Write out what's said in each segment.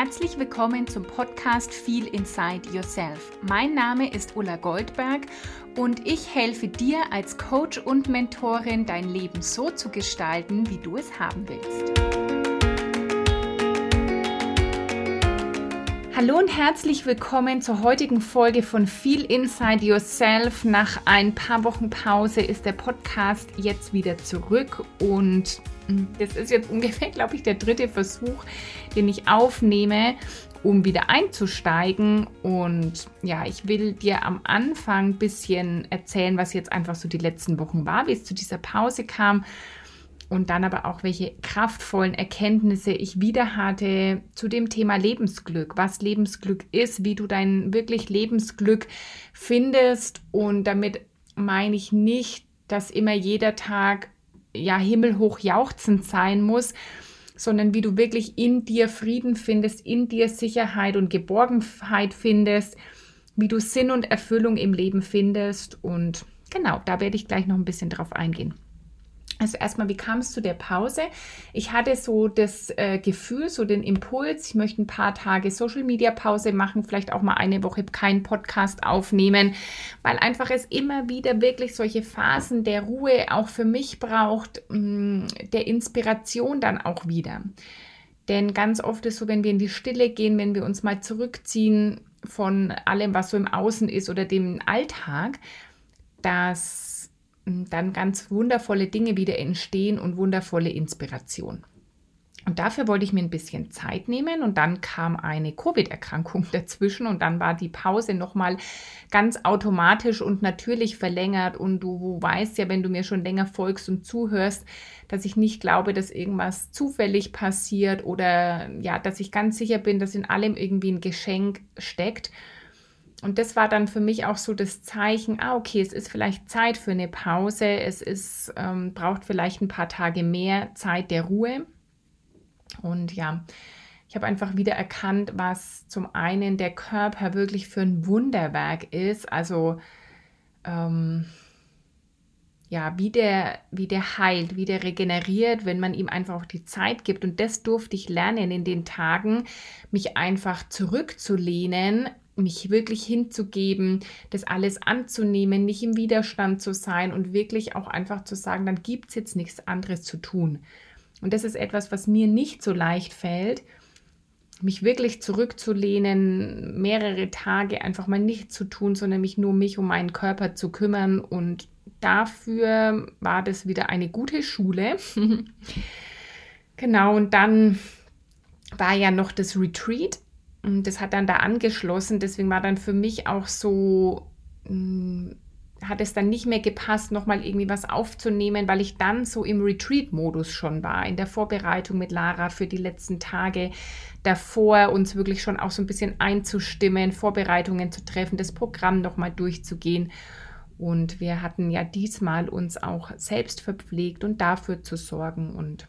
Herzlich willkommen zum Podcast Feel Inside Yourself. Mein Name ist Ulla Goldberg und ich helfe dir als Coach und Mentorin, dein Leben so zu gestalten, wie du es haben willst. Hallo und herzlich willkommen zur heutigen Folge von Feel Inside Yourself. Nach ein paar Wochen Pause ist der Podcast jetzt wieder zurück und das ist jetzt ungefähr, glaube ich, der dritte Versuch, den ich aufnehme, um wieder einzusteigen. Und ja, ich will dir am Anfang ein bisschen erzählen, was jetzt einfach so die letzten Wochen war, wie es zu dieser Pause kam. Und dann aber auch, welche kraftvollen Erkenntnisse ich wieder hatte zu dem Thema Lebensglück, was Lebensglück ist, wie du dein wirklich Lebensglück findest. Und damit meine ich nicht, dass immer jeder Tag ja himmelhoch jauchzend sein muss, sondern wie du wirklich in dir Frieden findest, in dir Sicherheit und Geborgenheit findest, wie du Sinn und Erfüllung im Leben findest. Und genau, da werde ich gleich noch ein bisschen drauf eingehen. Also erstmal, wie kam es zu der Pause? Ich hatte so das äh, Gefühl, so den Impuls, ich möchte ein paar Tage Social Media Pause machen, vielleicht auch mal eine Woche keinen Podcast aufnehmen, weil einfach es immer wieder wirklich solche Phasen der Ruhe auch für mich braucht, mh, mm, der Inspiration dann auch wieder. Denn ganz oft ist so, wenn wir in die Stille gehen, wenn wir uns mal zurückziehen von allem, was so im Außen ist oder dem Alltag, dass dann ganz wundervolle Dinge wieder entstehen und wundervolle Inspiration. Und dafür wollte ich mir ein bisschen Zeit nehmen und dann kam eine Covid-Erkrankung dazwischen und dann war die Pause nochmal ganz automatisch und natürlich verlängert. Und du weißt ja, wenn du mir schon länger folgst und zuhörst, dass ich nicht glaube, dass irgendwas zufällig passiert oder ja, dass ich ganz sicher bin, dass in allem irgendwie ein Geschenk steckt und das war dann für mich auch so das Zeichen, ah, okay, es ist vielleicht Zeit für eine Pause, es ist, ähm, braucht vielleicht ein paar Tage mehr Zeit der Ruhe. Und ja, ich habe einfach wieder erkannt, was zum einen der Körper wirklich für ein Wunderwerk ist. Also ähm, ja, wie der, wie der heilt, wie der regeneriert, wenn man ihm einfach auch die Zeit gibt. Und das durfte ich lernen in den Tagen, mich einfach zurückzulehnen, mich wirklich hinzugeben, das alles anzunehmen, nicht im Widerstand zu sein und wirklich auch einfach zu sagen, dann gibt es jetzt nichts anderes zu tun. Und das ist etwas, was mir nicht so leicht fällt, mich wirklich zurückzulehnen, mehrere Tage einfach mal nicht zu tun, sondern mich nur mich um meinen Körper zu kümmern. Und dafür war das wieder eine gute Schule. genau, und dann war ja noch das Retreat das hat dann da angeschlossen. Deswegen war dann für mich auch so, hm, hat es dann nicht mehr gepasst, nochmal irgendwie was aufzunehmen, weil ich dann so im Retreat-Modus schon war, in der Vorbereitung mit Lara für die letzten Tage davor, uns wirklich schon auch so ein bisschen einzustimmen, Vorbereitungen zu treffen, das Programm nochmal durchzugehen. Und wir hatten ja diesmal uns auch selbst verpflegt und dafür zu sorgen. Und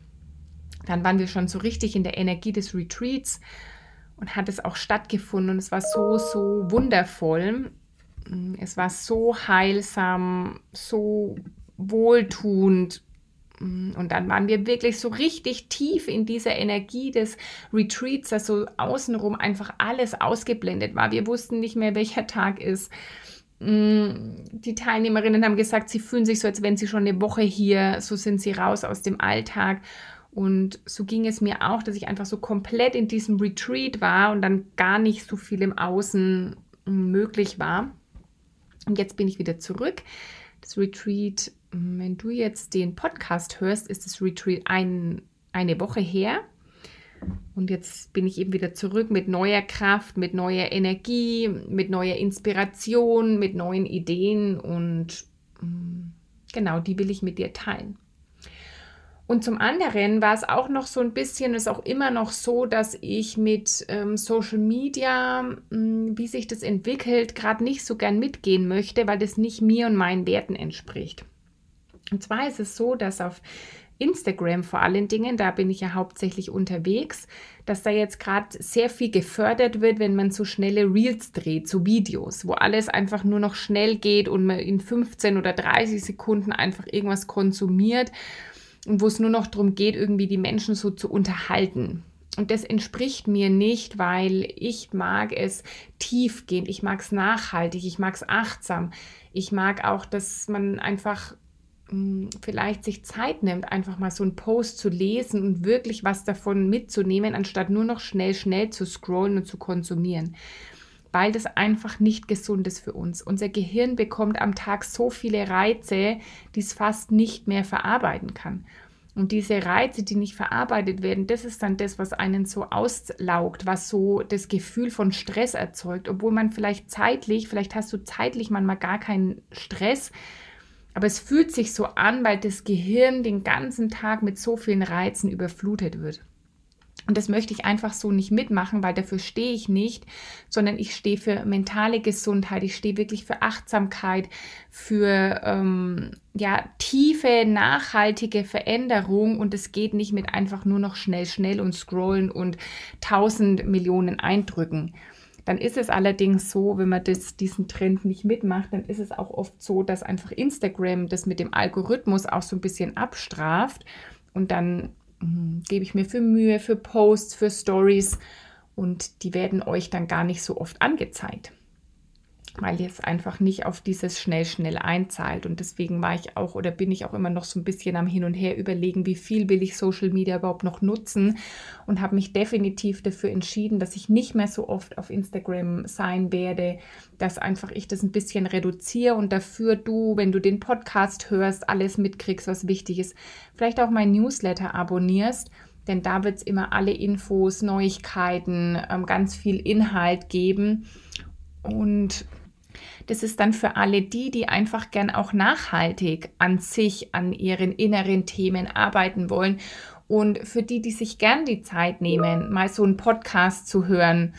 dann waren wir schon so richtig in der Energie des Retreats und hat es auch stattgefunden und es war so, so wundervoll. Mm, es war so heilsam, so wohltuend. Mm, und dann waren wir wirklich so richtig tief in dieser Energie des Retreats, dass so außenrum einfach alles ausgeblendet war. Wir wussten nicht mehr, welcher Tag ist. Mm, die Teilnehmerinnen haben gesagt, sie fühlen sich so, als wenn sie schon eine Woche hier, so sind sie raus aus dem Alltag. Und so ging es mir auch, dass ich einfach so komplett in diesem Retreat war und dann gar nicht so viel im Außen möglich war. Und jetzt bin ich wieder zurück. Das Retreat, wenn du jetzt den Podcast hörst, ist das Retreat ein, eine Woche her. Und jetzt bin ich eben wieder zurück mit neuer Kraft, mit neuer Energie, mit neuer Inspiration, mit neuen Ideen und mm, genau die will ich mit dir teilen. Und zum anderen war es auch noch so ein bisschen, ist auch immer noch so, dass ich mit ähm, Social Media, mh, hm, wie sich das entwickelt, gerade nicht so gern mitgehen möchte, weil das nicht mir und meinen Werten entspricht. Und zwar ist es so, dass auf Instagram vor allen Dingen, da bin ich ja hauptsächlich unterwegs, dass da jetzt gerade sehr viel gefördert wird, wenn man so schnelle Reels dreht, so Videos, wo alles einfach nur noch schnell geht und man in 15 oder 30 Sekunden einfach irgendwas konsumiert und wo es nur noch darum geht, irgendwie die Menschen so zu unterhalten. Und das entspricht mir nicht, weil ich mag es tiefgehend, ich mag es nachhaltig, ich mag es achtsam. Ich mag auch, dass man einfach hm, vielleicht sich Zeit nimmt, einfach mal so einen Post zu lesen und wirklich was davon mitzunehmen, anstatt nur noch schnell, schnell zu scrollen und zu konsumieren. Weil das einfach nicht gesund ist für uns. Unser Gehirn bekommt am Tag so viele Reize, die es fast nicht mehr verarbeiten kann. Und diese Reize, die nicht verarbeitet werden, das ist dann das, was einen so auslaugt, was so das Gefühl von Stress erzeugt, obwohl man vielleicht zeitlich, vielleicht hast du zeitlich manchmal gar keinen Stress, aber es fühlt sich so an, weil das Gehirn den ganzen Tag mit so vielen Reizen überflutet wird. Und das möchte ich einfach so nicht mitmachen, weil dafür stehe ich nicht, sondern ich stehe für mentale Gesundheit, ich stehe wirklich für Achtsamkeit, für ähm, ja, tiefe, nachhaltige Veränderung und es geht nicht mit einfach nur noch schnell, schnell und scrollen und tausend Millionen Eindrücken. Dann ist es allerdings so, wenn man das, diesen Trend nicht mitmacht, dann ist es auch oft so, dass einfach Instagram das mit dem Algorithmus auch so ein bisschen abstraft und dann gebe ich mir für Mühe, für Posts, für Stories. Und die werden euch dann gar nicht so oft angezeigt weil jetzt einfach nicht auf dieses schnell, schnell einzahlt. Und deswegen war ich auch oder bin ich auch immer noch so ein bisschen am Hin und Her überlegen, wie viel will ich Social Media überhaupt noch nutzen und habe mich definitiv dafür entschieden, dass ich nicht mehr so oft auf Instagram sein werde, dass einfach ich das ein bisschen reduziere und dafür du, wenn du den Podcast hörst, alles mitkriegst, was wichtig ist, vielleicht auch mein Newsletter abonnierst denn da wird es immer alle Infos, Neuigkeiten, ähm, ganz viel Inhalt geben. Und das ist dann für alle die, die einfach gern auch nachhaltig an sich, an ihren inneren Themen arbeiten wollen. Und für die, die sich gern die Zeit nehmen, mal so einen Podcast zu hören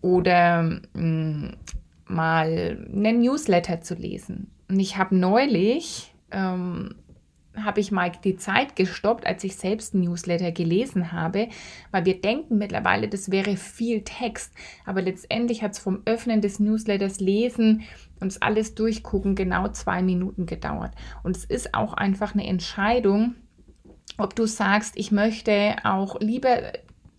oder mh, mm, mal einen Newsletter zu lesen. Und ich habe neulich ähm, habe ich mal die Zeit gestoppt, als ich selbst Newsletter gelesen habe, weil wir denken mittlerweile, das wäre viel Text. Aber letztendlich hat es vom Öffnen des Newsletters lesen und es alles durchgucken genau zwei Minuten gedauert. Und es ist auch einfach eine Entscheidung, ob du sagst, ich möchte auch lieber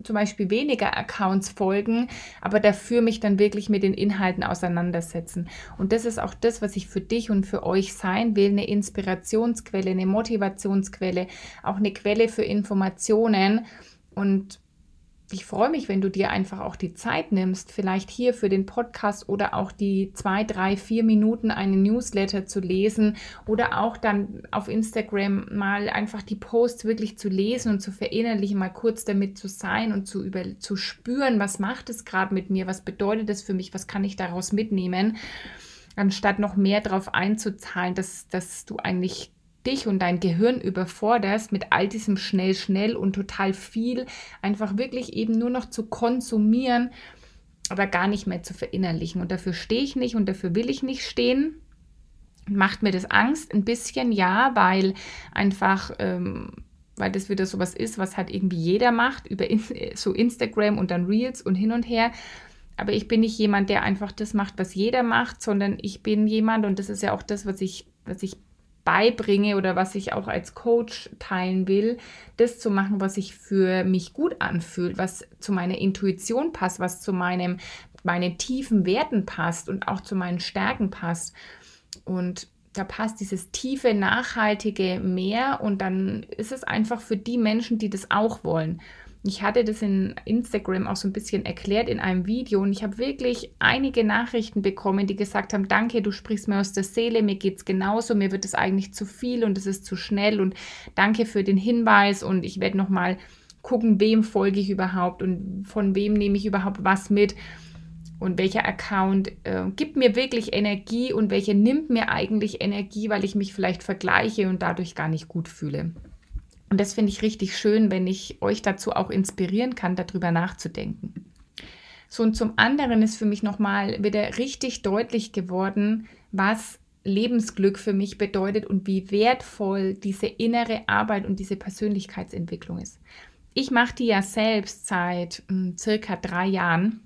zum Beispiel weniger Accounts folgen, aber dafür mich dann wirklich mit den Inhalten auseinandersetzen. Und das ist auch das, was ich für dich und für euch sein will, eine Inspirationsquelle, eine Motivationsquelle, auch eine Quelle für Informationen. Und ich freue mich, wenn du dir einfach auch die Zeit nimmst, vielleicht hier für den Podcast oder auch die zwei, drei, vier Minuten einen Newsletter zu lesen oder auch dann auf Instagram mal einfach die Posts wirklich zu lesen und zu verinnerlichen, mal kurz damit zu sein und zu, über, zu spüren, was macht es gerade mit mir, was bedeutet es für mich, was kann ich daraus mitnehmen, anstatt noch mehr darauf einzuzahlen, dass, dass du eigentlich dich und dein Gehirn überforderst mit all diesem schnell, schnell und total viel, einfach wirklich eben nur noch zu konsumieren, aber gar nicht mehr zu verinnerlichen. Und dafür stehe ich nicht und dafür will ich nicht stehen. Macht mir das Angst? Ein bisschen ja, weil einfach, ähm, weil das wieder sowas ist, was halt irgendwie jeder macht, über in, so Instagram und dann Reels und hin und her. Aber ich bin nicht jemand, der einfach das macht, was jeder macht, sondern ich bin jemand, und das ist ja auch das, was ich, was ich beibringe oder was ich auch als Coach teilen will, das zu machen, was sich für mich gut anfühlt, was zu meiner Intuition passt, was zu meinem, meinen tiefen Werten passt und auch zu meinen Stärken passt. Und da passt dieses tiefe, nachhaltige mehr und dann ist es einfach für die Menschen, die das auch wollen. Ich hatte das in Instagram auch so ein bisschen erklärt in einem Video und ich habe wirklich einige Nachrichten bekommen, die gesagt haben, danke, du sprichst mir aus der Seele, mir geht es genauso, mir wird es eigentlich zu viel und es ist zu schnell und danke für den Hinweis und ich werde nochmal gucken, wem folge ich überhaupt und von wem nehme ich überhaupt was mit und welcher Account äh, gibt mir wirklich Energie und welcher nimmt mir eigentlich Energie, weil ich mich vielleicht vergleiche und dadurch gar nicht gut fühle. Und das finde ich richtig schön, wenn ich euch dazu auch inspirieren kann, darüber nachzudenken. So, und zum anderen ist für mich nochmal wieder richtig deutlich geworden, was Lebensglück für mich bedeutet und wie wertvoll diese innere Arbeit und diese Persönlichkeitsentwicklung ist. Ich mache die ja selbst seit mh, hm, circa drei Jahren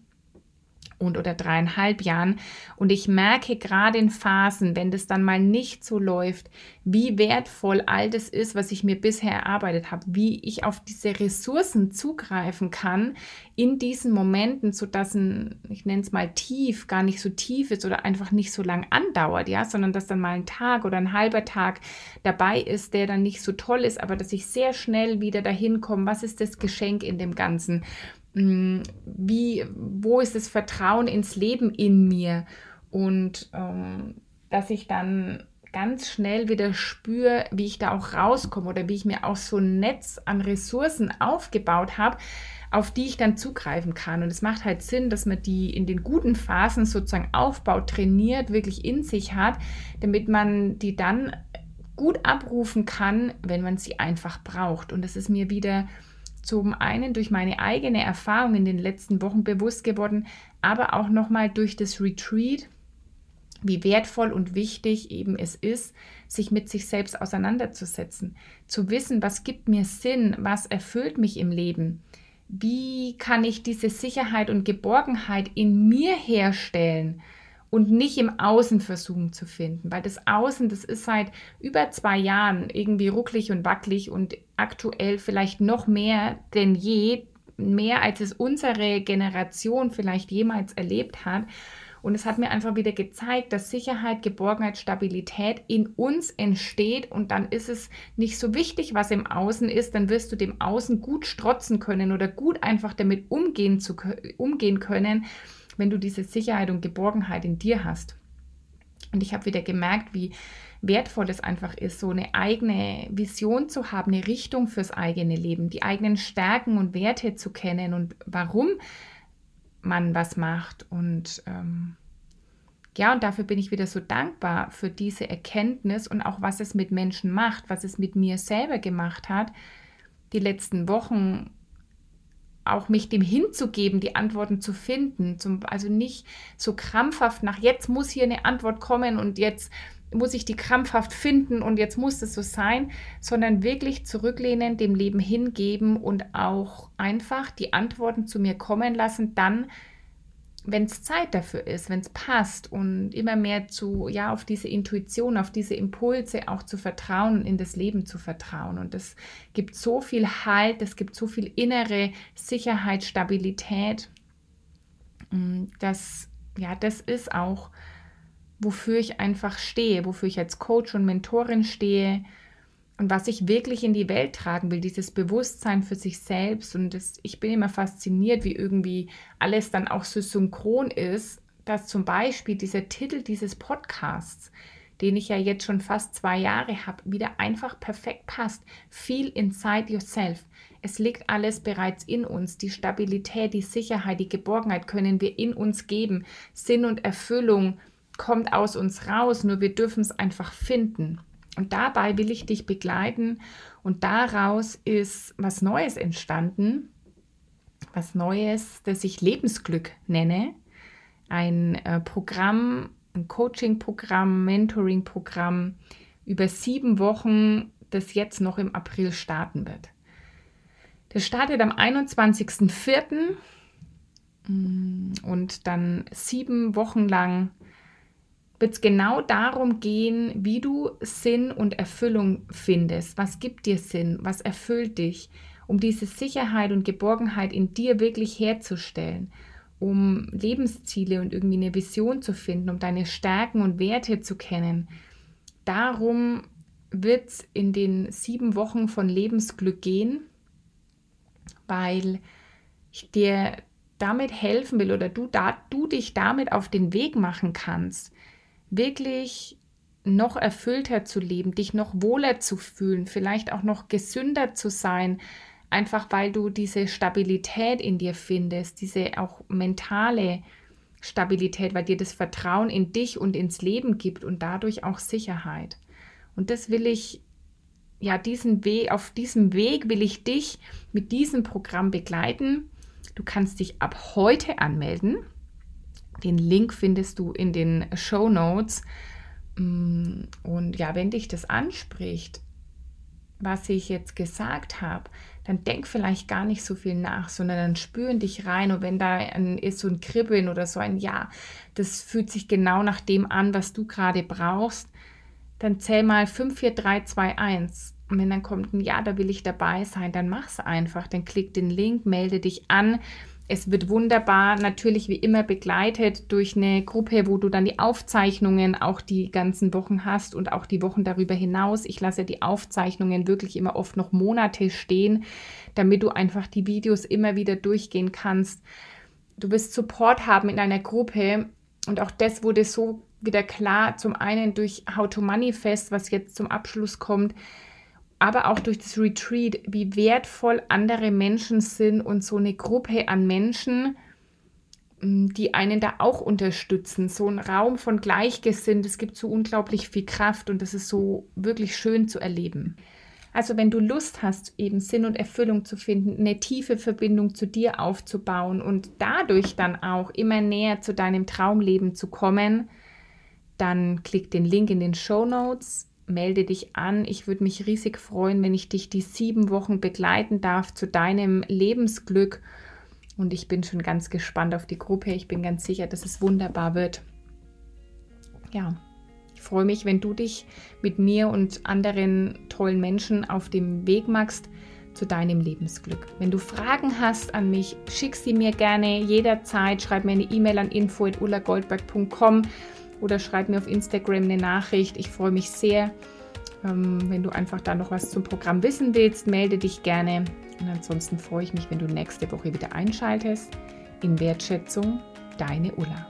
und oder dreieinhalb Jahren. Und ich merke gerade in Phasen, wenn das dann mal nicht so läuft, wie wertvoll all das ist, was ich mir bisher erarbeitet habe, wie ich auf diese Ressourcen zugreifen kann in diesen Momenten, sodass ein, ich nenne es mal tief, gar nicht so tief ist oder einfach nicht so lang andauert, ja, sondern dass dann mal ein Tag oder ein halber Tag dabei ist, der dann nicht so toll ist, aber dass ich sehr schnell wieder dahin komme, was ist das Geschenk in dem Ganzen? Mm, wie, wo ist das Vertrauen ins Leben in mir? Und ähm, dass ich dann ganz schnell wieder spüre, wie ich da auch rauskomme oder wie ich mir auch so ein Netz an Ressourcen aufgebaut habe, auf die ich dann zugreifen kann. Und es macht halt Sinn, dass man die in den guten Phasen sozusagen aufbaut, trainiert, wirklich in sich hat, damit man die dann gut abrufen kann, wenn man sie einfach braucht. Und das ist mir wieder zum einen durch meine eigene Erfahrung in den letzten Wochen bewusst geworden, aber auch nochmal durch das Retreat, wie wertvoll und wichtig eben es ist, sich mit sich selbst auseinanderzusetzen, zu wissen, was gibt mir Sinn, was erfüllt mich im Leben, wie kann ich diese Sicherheit und Geborgenheit in mir herstellen und nicht im Außen versuchen zu finden, weil das Außen, das ist seit über zwei Jahren irgendwie rucklig und wackelig und aktuell vielleicht noch mehr denn je, mehr als es unsere Generation vielleicht jemals erlebt hat. Und es hat mir einfach wieder gezeigt, dass Sicherheit, Geborgenheit, Stabilität in uns entsteht. Und dann ist es nicht so wichtig, was im Außen ist, dann wirst du dem Außen gut strotzen können oder gut einfach damit umgehen, zu, umgehen können wenn du diese Sicherheit und Geborgenheit in dir hast. Und ich habe wieder gemerkt, wie wertvoll es einfach ist, so eine eigene Vision zu haben, eine Richtung fürs eigene Leben, die eigenen Stärken und Werte zu kennen und warum man was macht. Und ähm, ja, und dafür bin ich wieder so dankbar für diese Erkenntnis und auch was es mit Menschen macht, was es mit mir selber gemacht hat. Die letzten Wochen auch mich dem hinzugeben, die Antworten zu finden. Zum, also nicht so krampfhaft nach, jetzt muss hier eine Antwort kommen und jetzt muss ich die krampfhaft finden und jetzt muss es so sein, sondern wirklich zurücklehnen, dem Leben hingeben und auch einfach die Antworten zu mir kommen lassen, dann wenn es Zeit dafür ist, wenn es passt und immer mehr zu, ja, auf diese Intuition, auf diese Impulse auch zu vertrauen in das Leben zu vertrauen. Und es gibt so viel Halt, es gibt so viel innere Sicherheit, Stabilität. Mm, das, ja, das ist auch, wofür ich einfach stehe, wofür ich als Coach und Mentorin stehe und was ich wirklich in die Welt tragen will, dieses Bewusstsein für sich selbst. Und das, ich bin immer fasziniert, wie irgendwie alles dann auch so synchron ist, dass zum Beispiel dieser Titel dieses Podcasts, den ich ja jetzt schon fast zwei Jahre habe, wieder einfach perfekt passt. Feel inside yourself. Es liegt alles bereits in uns. Die Stabilität, die Sicherheit, die Geborgenheit können wir in uns geben. Sinn und Erfüllung kommt aus uns raus, nur wir dürfen es einfach finden. Und dabei will ich dich begleiten und daraus ist was Neues entstanden, was Neues, das ich Lebensglück nenne. Ein äh, Programm, ein Coaching-Programm, Mentoring-Programm über sieben Wochen, das jetzt noch im April starten wird. Das startet am 21.04. Mm, und dann sieben Wochen lang wird es genau darum gehen, wie du Sinn und Erfüllung findest. Was gibt dir Sinn? Was erfüllt dich? Um diese Sicherheit und Geborgenheit in dir wirklich herzustellen, um Lebensziele und irgendwie eine Vision zu finden, um deine Stärken und Werte zu kennen. Darum wird es in den sieben Wochen von Lebensglück gehen, weil ich dir damit helfen will oder du, da, du dich damit auf den Weg machen kannst, wirklich noch erfüllter zu leben, dich noch wohler zu fühlen, vielleicht auch noch gesünder zu sein, einfach weil du diese Stabilität in dir findest, diese auch mentale Stabilität, weil dir das Vertrauen in dich und ins Leben gibt und dadurch auch Sicherheit. Und das will ich ja diesen Weg auf diesem Weg will ich dich mit diesem Programm begleiten. Du kannst dich ab heute anmelden. Den Link findest du in den Show Notes. Mm, und ja, wenn dich das anspricht, was ich jetzt gesagt habe, dann denk vielleicht gar nicht so viel nach, sondern dann spüren dich rein. Und wenn da ein, ist so ein Kribbeln oder so ein Ja, das fühlt sich genau nach dem an, was du gerade brauchst, dann zähl mal 5, 4, 3, 2, 1. Und wenn dann kommt ein Ja, da will ich dabei sein, dann mach's einfach. Dann klick den Link, melde dich an. Es wird wunderbar, natürlich wie immer begleitet durch eine Gruppe, wo du dann die Aufzeichnungen auch die ganzen Wochen hast und auch die Wochen darüber hinaus. Ich lasse die Aufzeichnungen wirklich immer oft noch Monate stehen, damit du einfach die Videos immer wieder durchgehen kannst. Du wirst Support haben in einer Gruppe und auch das wurde so wieder klar. Zum einen durch How to Manifest, was jetzt zum Abschluss kommt, aber auch durch das Retreat, wie wertvoll andere Menschen sind und so eine Gruppe an Menschen, die einen da auch unterstützen. So ein Raum von Gleichgesinnt, es gibt so unglaublich viel Kraft und das ist so wirklich schön zu erleben. Also wenn du Lust hast, eben Sinn und Erfüllung zu finden, eine tiefe Verbindung zu dir aufzubauen und dadurch dann auch immer näher zu deinem Traumleben zu kommen, dann klick den Link in den Show Notes melde dich an. Ich würde mich riesig freuen, wenn ich dich die sieben Wochen begleiten darf zu deinem Lebensglück. Und ich bin schon ganz gespannt auf die Gruppe. Ich bin ganz sicher, dass es wunderbar wird. Ja, ich freue mich, wenn du dich mit mir und anderen tollen Menschen auf dem Weg machst zu deinem Lebensglück. Wenn du Fragen hast an mich, schick sie mir gerne jederzeit. Schreib mir eine E-Mail an info.ullagoldberg.com oder schreib mir auf Instagram eine Nachricht. Ich freue mich sehr. Ähm, wenn du einfach da noch was zum Programm wissen willst, melde dich gerne. Und ansonsten freue ich mich, wenn du nächste Woche wieder einschaltest. In Wertschätzung, deine Ulla.